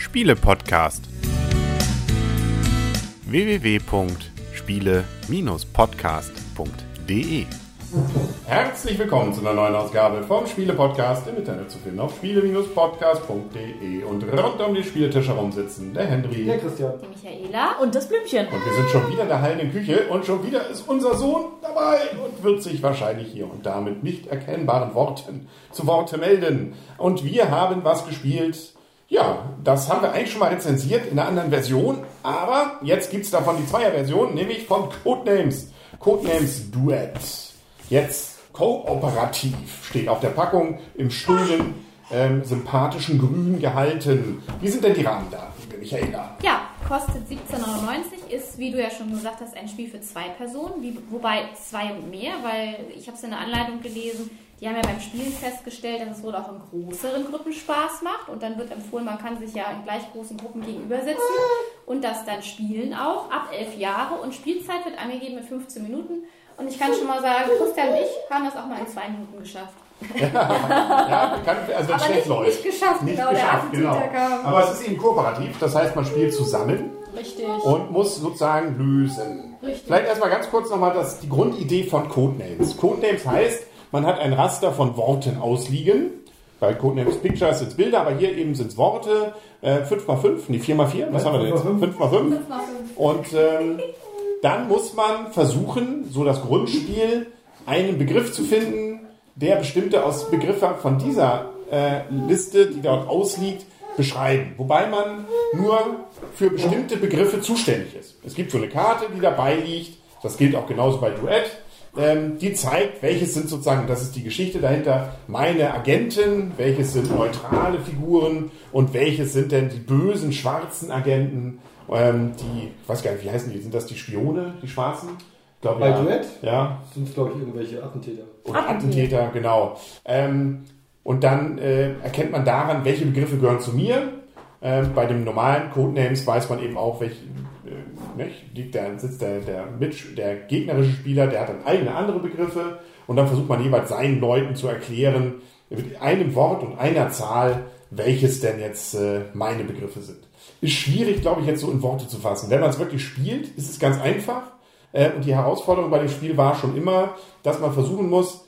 Spiele-Podcast. www.spiele-podcast.de Herzlich willkommen zu einer neuen Ausgabe vom Spiele-Podcast im Internet zu finden auf spiele-podcast.de und rund um die Spieltisch herum sitzen der Henry, Der Christian. Die Michaela und das Blümchen. Und wir sind schon wieder in der hallenden Küche und schon wieder ist unser Sohn dabei und wird sich wahrscheinlich hier und da mit nicht erkennbaren Worten zu Worte melden. Und wir haben was gespielt. Ja, das haben wir eigentlich schon mal rezensiert in einer anderen Version, aber jetzt gibt's davon die Zweier-Version, nämlich von Codenames. Codenames Duet. Jetzt kooperativ steht auf der Packung im schönen, ähm, sympathischen Grün gehalten. Wie sind denn die Rahmendaten, Michaela? Ja, kostet 17,99, ist, wie du ja schon gesagt hast, ein Spiel für zwei Personen, wie, wobei zwei und mehr, weil ich habe es in der Anleitung gelesen, die haben ja beim Spielen festgestellt, dass es wohl auch in größeren Gruppen Spaß macht und dann wird empfohlen, man kann sich ja in gleich großen Gruppen gegenüber sitzen und das dann spielen auch ab elf Jahre und Spielzeit wird angegeben mit 15 Minuten und ich kann schon mal sagen, Christian und ich haben das auch mal in zwei Minuten geschafft. Ja, kann, also wenn schlecht nicht- läuft. nicht geschafft, genau, Appetit, genau. der kam. Aber es ist eben kooperativ, das heißt, man spielt zusammen Richtig. und muss sozusagen lösen. Richtig. Vielleicht erstmal ganz kurz nochmal die Grundidee von Codenames. Codenames heißt, man hat ein Raster von Worten ausliegen. Bei Codenames Pictures sind es Bilder, aber hier eben sind es Worte. Äh, 5x5, nee, 4x4, was haben wir denn jetzt? 5x5. 5 mal 5. Und ähm, dann muss man versuchen, so das Grundspiel, einen Begriff zu finden, der bestimmte aus Begriffe von dieser äh, Liste, die dort ausliegt, beschreiben. Wobei man nur für bestimmte Begriffe zuständig ist. Es gibt so eine Karte, die dabei liegt. Das gilt auch genauso bei Duett. Ähm, die zeigt, welches sind sozusagen, das ist die Geschichte dahinter, meine Agenten, welches sind neutrale Figuren und welches sind denn die bösen schwarzen Agenten, ähm, die, ich weiß gar nicht, wie heißen die, sind das die Spione, die Schwarzen? Glaube, Bei ja. Duett? Ja, Sind es, glaube ich, irgendwelche Attentäter. oder Attentäter, genau. Ähm, und dann äh, erkennt man daran, welche Begriffe gehören zu mir. Ähm, bei dem normalen Codenames weiß man eben auch, welche, nicht? Liegt der, sitzt der, der, Mitsch, der gegnerische Spieler, der hat dann eigene andere Begriffe und dann versucht man jeweils seinen Leuten zu erklären, mit einem Wort und einer Zahl, welches denn jetzt äh, meine Begriffe sind. Ist schwierig, glaube ich, jetzt so in Worte zu fassen. Wenn man es wirklich spielt, ist es ganz einfach. Äh, und die Herausforderung bei dem Spiel war schon immer, dass man versuchen muss,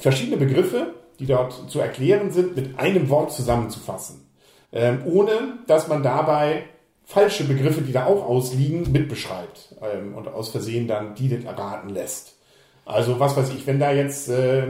verschiedene Begriffe, die dort zu erklären sind, mit einem Wort zusammenzufassen. Ähm, ohne dass man dabei falsche Begriffe, die da auch ausliegen, mitbeschreibt ähm, und aus Versehen dann die nicht erraten lässt. Also was weiß ich, wenn da jetzt äh,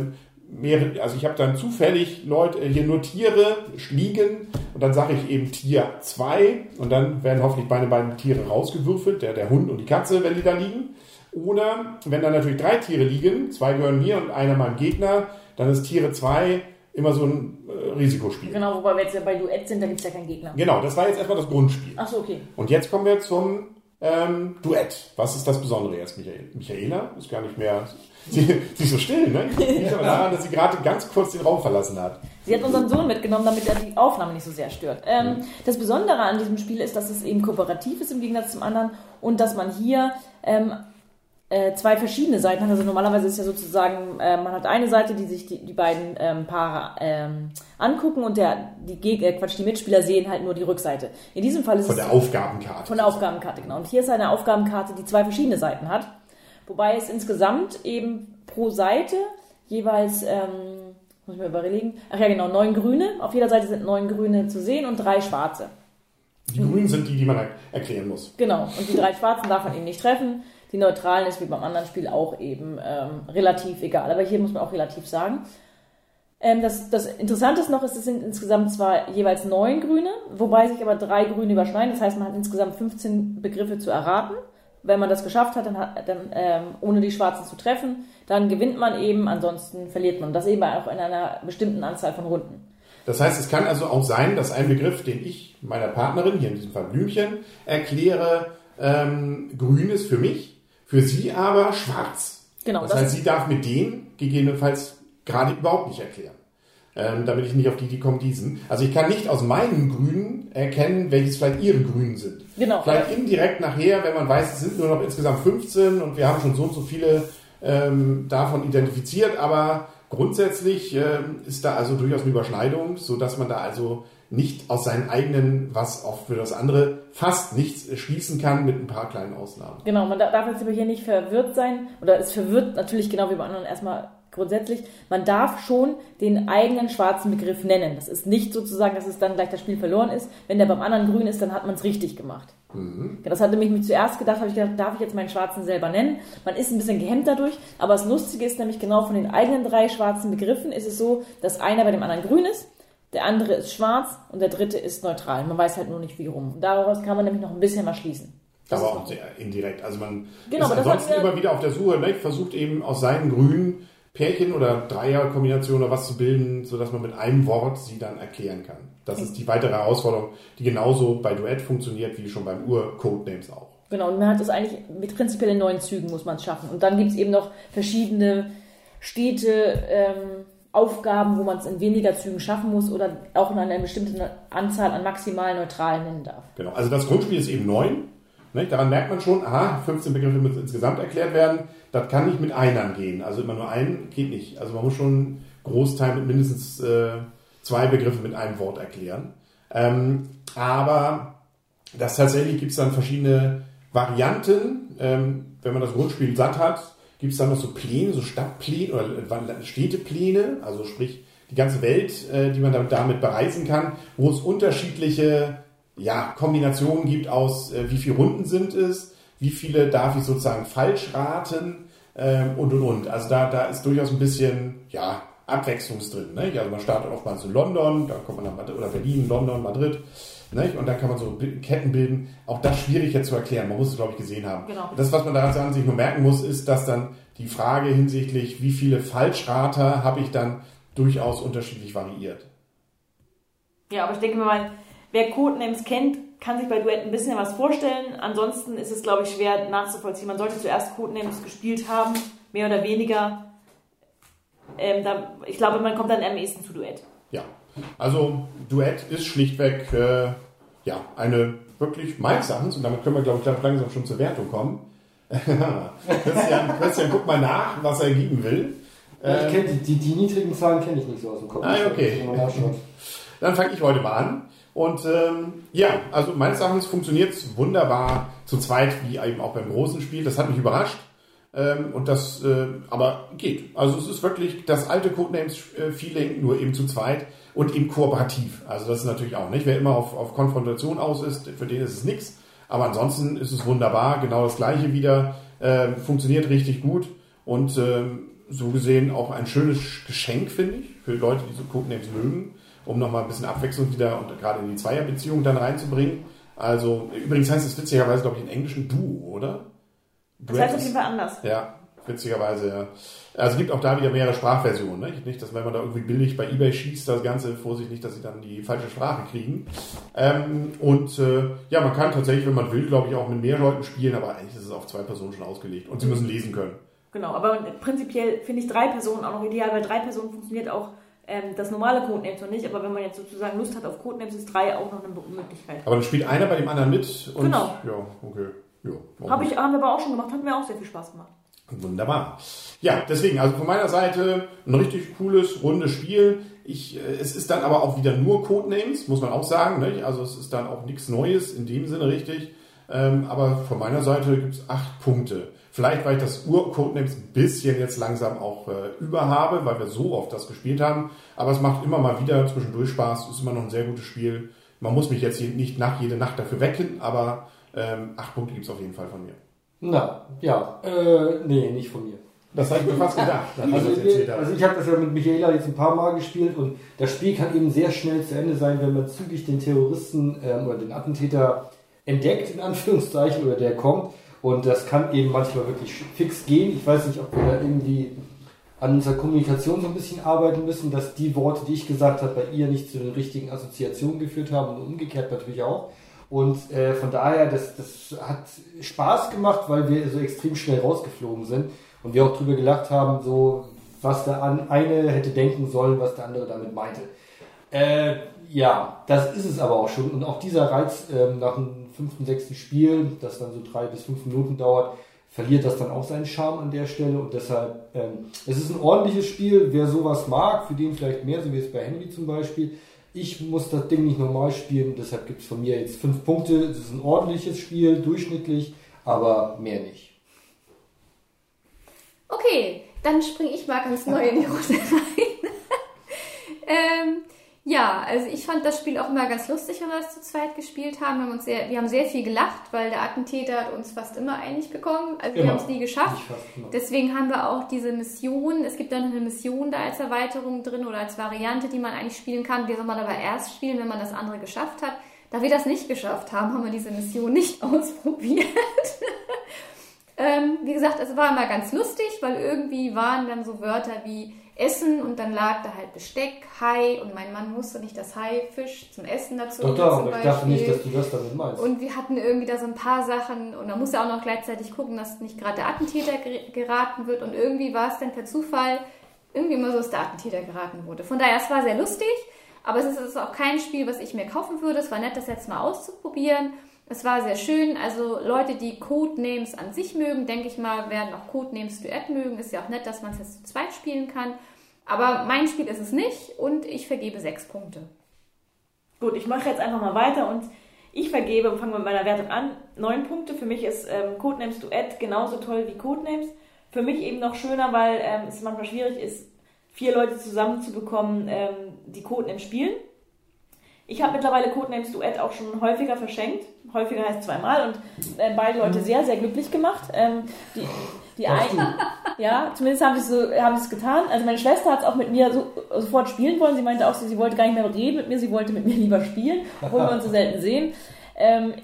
mehrere, also ich habe dann zufällig Leute äh, hier nur Tiere liegen und dann sage ich eben Tier 2 und dann werden hoffentlich meine beiden Tiere rausgewürfelt, der, der Hund und die Katze, wenn die da liegen. Oder wenn dann natürlich drei Tiere liegen, zwei gehören mir und einer meinem Gegner, dann ist Tiere 2 immer so ein äh, Risikospiel. Genau, wobei wir jetzt ja bei Duett sind, da gibt es ja keinen Gegner. Genau, das war jetzt erstmal das Grundspiel. Achso, okay. Und jetzt kommen wir zum ähm, Duett. Was ist das Besondere jetzt, Michael? Michaela? Ist gar nicht mehr. Sie, sie ist so still, ne? Liegt aber daran, dass sie gerade ganz kurz den Raum verlassen hat. Sie hat unseren Sohn mitgenommen, damit er die Aufnahme nicht so sehr stört. Ähm, das Besondere an diesem Spiel ist, dass es eben kooperativ ist im Gegensatz zum anderen und dass man hier ähm, äh, zwei verschiedene Seiten hat. Also normalerweise ist ja sozusagen, äh, man hat eine Seite, die sich die, die beiden ähm, Paare ähm, angucken und der, die, Geg äh, Quatsch, die Mitspieler sehen halt nur die Rückseite. In diesem Fall ist Von es der Aufgabenkarte. Von der Aufgabenkarte, genau. Und hier ist eine Aufgabenkarte, die zwei verschiedene Seiten hat. Wobei es insgesamt eben pro Seite jeweils, ähm, muss ich mir überlegen, ach ja genau, neun Grüne. Auf jeder Seite sind neun Grüne zu sehen und drei Schwarze. Die Grünen sind die, die man er- erklären muss. Genau. Und die drei Schwarzen darf man eben nicht treffen. Die Neutralen ist wie beim anderen Spiel auch eben ähm, relativ egal. Aber hier muss man auch relativ sagen. Ähm, das, das Interessante ist noch, es sind insgesamt zwar jeweils neun Grüne, wobei sich aber drei Grüne überschneiden. Das heißt, man hat insgesamt 15 Begriffe zu erraten. Wenn man das geschafft hat, dann, hat, dann ähm, ohne die Schwarzen zu treffen, dann gewinnt man eben, ansonsten verliert man. Das eben auch in einer bestimmten Anzahl von Runden. Das heißt, es kann also auch sein, dass ein Begriff, den ich meiner Partnerin, hier in diesem Fall Blümchen, erkläre, ähm, grün ist für mich, für sie aber schwarz. Genau, Das, das heißt, sie darf mir den gegebenenfalls gerade überhaupt nicht erklären. Ähm, damit ich nicht auf die, die kommen, diesen. Also ich kann nicht aus meinen Grünen erkennen, welches vielleicht ihre Grünen sind. Genau. Vielleicht indirekt nachher, wenn man weiß, es sind nur noch insgesamt 15 und wir haben schon so und so viele ähm, davon identifiziert, aber grundsätzlich ähm, ist da also durchaus eine Überschneidung, so dass man da also nicht aus seinen eigenen, was auch für das andere fast nichts schließen kann, mit ein paar kleinen Ausnahmen. Genau, man darf jetzt aber hier nicht verwirrt sein, oder es verwirrt natürlich genau wie bei anderen erstmal grundsätzlich, man darf schon den eigenen schwarzen Begriff nennen. Das ist nicht sozusagen, dass es dann gleich das Spiel verloren ist. Wenn der beim anderen grün ist, dann hat man es richtig gemacht. Mhm. Das hatte mich zuerst gedacht, habe ich gedacht, darf ich jetzt meinen schwarzen selber nennen? Man ist ein bisschen gehemmt dadurch, aber das Lustige ist nämlich genau von den eigenen drei schwarzen Begriffen ist es so, dass einer bei dem anderen grün ist, der andere ist schwarz und der dritte ist neutral. Man weiß halt nur nicht wie rum. Daraus kann man nämlich noch ein bisschen was schließen. Das aber auch sehr indirekt. Also man genau, ist ansonsten immer wieder auf der Suche, ne? versucht eben aus seinen Grünen Pärchen oder Dreierkombination oder was zu bilden, sodass man mit einem Wort sie dann erklären kann. Das ist die weitere Herausforderung, die genauso bei Duett funktioniert wie schon beim Ur-Codenames auch. Genau, und man hat es eigentlich mit prinzipiell in neun Zügen muss man es schaffen. Und dann gibt es eben noch verschiedene Städte, ähm, Aufgaben, wo man es in weniger Zügen schaffen muss oder auch in einer bestimmten Anzahl an maximal Neutralen nennen darf. Genau, also das Grundspiel ist eben neun. Ne? Daran merkt man schon, aha, 15 Begriffe müssen insgesamt erklärt werden. Das kann nicht mit Einern gehen. Also immer nur ein geht nicht. Also man muss schon einen Großteil mit mindestens äh, zwei Begriffe mit einem Wort erklären. Ähm, aber das tatsächlich gibt es dann verschiedene Varianten. Ähm, wenn man das Grundspiel satt hat, gibt es dann noch so Pläne, so Stadtpläne oder Städtepläne, also sprich die ganze Welt, äh, die man damit bereisen kann, wo es unterschiedliche ja, Kombinationen gibt aus, äh, wie viele Runden sind es, wie viele darf ich sozusagen falsch raten ähm, und und und. Also da, da ist durchaus ein bisschen, ja, Abwechslungs drin. Ne? Also man startet oftmals in London, dann kommt man nach Madrid, oder Berlin, London, Madrid. Ne? Und dann kann man so Ketten bilden. Auch das schwierig jetzt zu erklären. Man muss es, glaube ich, gesehen haben. Genau. Das, was man daran sich nur merken muss, ist, dass dann die Frage hinsichtlich, wie viele Falschrater habe ich dann durchaus unterschiedlich variiert. Ja, aber ich denke mal, wer Codenames kennt, kann sich bei Duett ein bisschen was vorstellen. Ansonsten ist es, glaube ich, schwer nachzuvollziehen. Man sollte zuerst Codenames gespielt haben, mehr oder weniger. Ähm, da, ich glaube, man kommt dann am ehesten zu Duett. Ja, also Duett ist schlichtweg äh, ja, eine wirklich meines Erachtens, und damit können wir, glaube ich, langsam schon zur Wertung kommen. Christian, Christian, guck mal nach, was er geben will. Ja, ich die, die, die, niedrigen Zahlen kenne ich nicht so aus dem Kopf. Ah, okay. Dann fange ich heute mal an. Und ähm, ja, also meines Erachtens funktioniert es wunderbar zu zweit, wie eben auch beim großen Spiel. Das hat mich überrascht. Ähm, und das äh, aber geht. Also es ist wirklich das alte Codenames-Feeling, nur eben zu zweit und eben kooperativ. Also das ist natürlich auch nicht. Wer immer auf, auf Konfrontation aus ist, für den ist es nichts. Aber ansonsten ist es wunderbar. Genau das gleiche wieder. Äh, funktioniert richtig gut. Und äh, so gesehen auch ein schönes Geschenk, finde ich, für Leute, die so Codenames mögen um nochmal ein bisschen Abwechslung wieder und gerade in die Zweierbeziehung dann reinzubringen. Also, übrigens heißt es witzigerweise, glaube ich, in Englischen Duo, oder? Das heißt auf jeden Fall anders. Ja, witzigerweise, ja. Also es gibt auch da wieder mehrere Sprachversionen. Ne? Nicht, dass wenn man da irgendwie billig bei Ebay schießt, das Ganze, Vorsicht nicht, dass sie dann die falsche Sprache kriegen. Ähm, und äh, ja, man kann tatsächlich, wenn man will, glaube ich, auch mit mehr Leuten spielen, aber eigentlich ist es auf zwei Personen schon ausgelegt. Und sie müssen lesen können. Genau, aber prinzipiell finde ich drei Personen auch noch ideal, weil drei Personen funktioniert auch ähm, das normale Codenames noch nicht, aber wenn man jetzt sozusagen Lust hat auf Codenames, ist 3 auch noch eine Möglichkeit. Aber dann spielt einer bei dem anderen mit und. Genau. Ja, okay. Ja, Hab ich, haben wir aber auch schon gemacht, hat mir auch sehr viel Spaß gemacht. Wunderbar. Ja, deswegen, also von meiner Seite ein richtig cooles, rundes Spiel. Ich, äh, es ist dann aber auch wieder nur Codenames, muss man auch sagen. Ne? Also es ist dann auch nichts Neues in dem Sinne richtig. Ähm, aber von meiner Seite gibt es acht Punkte. Vielleicht, weil ich das Ur-Codenames ein bisschen jetzt langsam auch äh, über habe, weil wir so oft das gespielt haben. Aber es macht immer mal wieder zwischendurch Spaß. Ist immer noch ein sehr gutes Spiel. Man muss mich jetzt nicht nach jede Nacht dafür wecken, aber ähm, acht Punkte gibt es auf jeden Fall von mir. Na, ja. Äh, nee, nicht von mir. Das habe ich mir fast gedacht. Also, also, ich habe das ja mit Michaela jetzt ein paar Mal gespielt und das Spiel kann eben sehr schnell zu Ende sein, wenn man zügig den Terroristen ähm, oder den Attentäter entdeckt, in Anführungszeichen, oder der kommt und das kann eben manchmal wirklich fix gehen. Ich weiß nicht, ob wir da irgendwie an unserer Kommunikation so ein bisschen arbeiten müssen, dass die Worte, die ich gesagt habe, bei ihr nicht zu den richtigen Assoziationen geführt haben und umgekehrt natürlich auch. Und äh, von daher, das, das hat Spaß gemacht, weil wir so extrem schnell rausgeflogen sind und wir auch drüber gelacht haben, so was der eine hätte denken sollen, was der andere damit meinte. Äh, ja, das ist es aber auch schon. Und auch dieser Reiz ähm, nach dem fünften, sechsten Spiel, das dann so drei bis fünf Minuten dauert, verliert das dann auch seinen Charme an der Stelle und deshalb, ähm, es ist ein ordentliches Spiel, wer sowas mag, für den vielleicht mehr, so wie es bei Henry zum Beispiel, Ich muss das Ding nicht normal spielen, deshalb gibt es von mir jetzt fünf Punkte. Es ist ein ordentliches Spiel, durchschnittlich, aber mehr nicht. Okay, dann springe ich mal ganz neu in die Runde rein. Ja, also ich fand das Spiel auch immer ganz lustig, wenn wir das zu zweit gespielt haben. Wir haben, uns sehr, wir haben sehr viel gelacht, weil der Attentäter hat uns fast immer einig bekommen. Also wir haben es nie geschafft. Deswegen haben wir auch diese Mission. Es gibt dann eine Mission da als Erweiterung drin oder als Variante, die man eigentlich spielen kann. Die soll man aber erst spielen, wenn man das andere geschafft hat. Da wir das nicht geschafft haben, haben wir diese Mission nicht ausprobiert. ähm, wie gesagt, es war immer ganz lustig, weil irgendwie waren dann so Wörter wie Essen und dann lag da halt Besteck, Hai und mein Mann musste nicht das Haifisch zum Essen dazu Doch, doch, aber ich dachte nicht, dass du das damit meinst. Und wir hatten irgendwie da so ein paar Sachen und da musste auch noch gleichzeitig gucken, dass nicht gerade der Attentäter ger- geraten wird und irgendwie war es dann per Zufall irgendwie immer so, dass der Attentäter geraten wurde. Von daher, es war sehr lustig, aber es ist auch kein Spiel, was ich mir kaufen würde. Es war nett, das jetzt mal auszuprobieren. Es war sehr schön. Also Leute, die Codenames an sich mögen, denke ich mal, werden auch Codenames Duett mögen. Ist ja auch nett, dass man es jetzt zu zweit spielen kann. Aber mein Spiel ist es nicht und ich vergebe sechs Punkte. Gut, ich mache jetzt einfach mal weiter und ich vergebe und fange mit meiner Wertung an. Neun Punkte. Für mich ist ähm, Codenames Duett genauso toll wie Codenames. Für mich eben noch schöner, weil ähm, es manchmal schwierig ist, vier Leute zusammenzubekommen, ähm, die Codenames spielen. Ich habe mittlerweile Codenames Duett auch schon häufiger verschenkt. Häufiger heißt zweimal und äh, beide Leute sehr, sehr glücklich gemacht. Ähm, die die einen, ja, zumindest haben sie es so, es getan. Also meine Schwester hat es auch mit mir so, sofort spielen wollen. Sie meinte auch, so, sie wollte gar nicht mehr reden mit mir, sie wollte mit mir lieber spielen, obwohl wir uns so selten sehen. Ähm,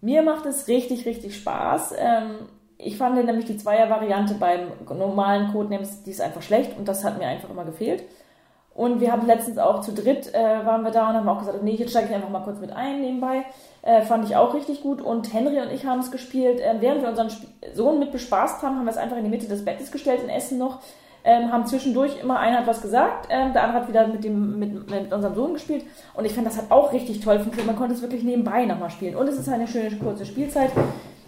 mir macht es richtig, richtig Spaß. Ähm, ich fand nämlich die Zweier-Variante beim normalen Codenames, die ist einfach schlecht und das hat mir einfach immer gefehlt. Und wir haben letztens auch zu dritt, äh, waren wir da und haben auch gesagt, nee, jetzt steige ich einfach mal kurz mit ein nebenbei. Äh, fand ich auch richtig gut. Und Henry und ich haben es gespielt. Äh, während wir unseren Sp Sohn mit bespaßt haben, haben wir es einfach in die Mitte des Bettes gestellt in Essen noch. Ähm, haben zwischendurch immer einer hat was gesagt, ähm, der andere hat wieder mit, dem, mit, mit unserem Sohn gespielt. Und ich fand, das hat auch richtig toll funktioniert. Man konnte es wirklich nebenbei nochmal spielen. Und es ist eine schöne kurze Spielzeit.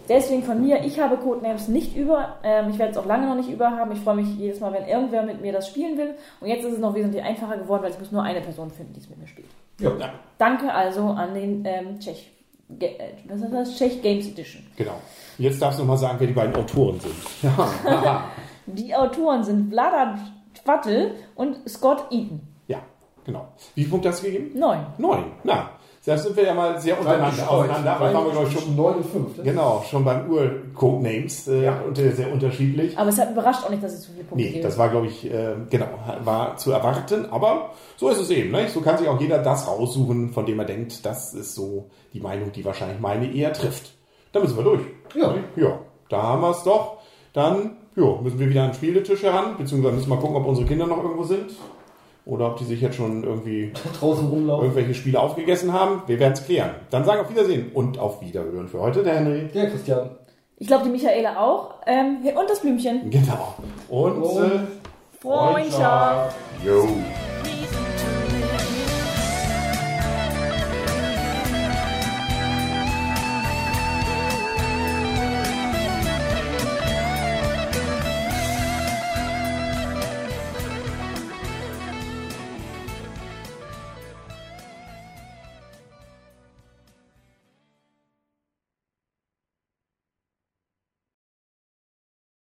Deswegen von mir, ich habe Codenames nicht über. Ähm, ich werde es auch lange noch nicht über haben. Ich freue mich jedes Mal, wenn irgendwer mit mir das spielen will. Und jetzt ist es noch wesentlich einfacher geworden, weil ich muss nur eine Person finden, die es mit mir spielt. Ja. Danke also an den ähm, Tschech. Ge äh, was ist das? Tschech Games Edition. genau. Jetzt darfst du noch mal sagen, wer die beiden Autoren sind. Ja, Die Autoren sind Vlada Twattel und Scott Eaton. ja genau. Wie viele Punkte hast du gegeben? Neun. Neun. Na, da sind wir ja mal sehr untereinander auseinander. Aber waren wir, glaube ich, schon, neun und fünf. ne? genau, schon beim Ur-Codenames äh, Ja. und sehr unterschiedlich. Aber es hat überrascht auch nicht, dass es so viele Punkte Nee, gibt. das war, glaube ich, äh, genau, war zu erwarten, aber so ist es eben. Ne? So kann sich auch jeder das raussuchen, von dem er denkt, das ist so die Meinung, die wahrscheinlich meine eher trifft. Da müssen wir durch. Ja. Ja, da haben wir es doch. Dann ja, müssen wir wieder an den Spieletisch heran, beziehungsweise müssen wir mal gucken, ob unsere Kinder noch irgendwo sind. Oder ob die sich jetzt schon irgendwie Draußen rumlaufen. irgendwelche Spiele aufgegessen haben. Wir werden es klären. Dann sagen auf Wiedersehen und auf Wiederhören für heute, der Henry. Ja, Christian. Ich glaube, die Michaela auch. Ähm, und das Blümchen. Genau. Und, Und äh, Freundschaft. Jo.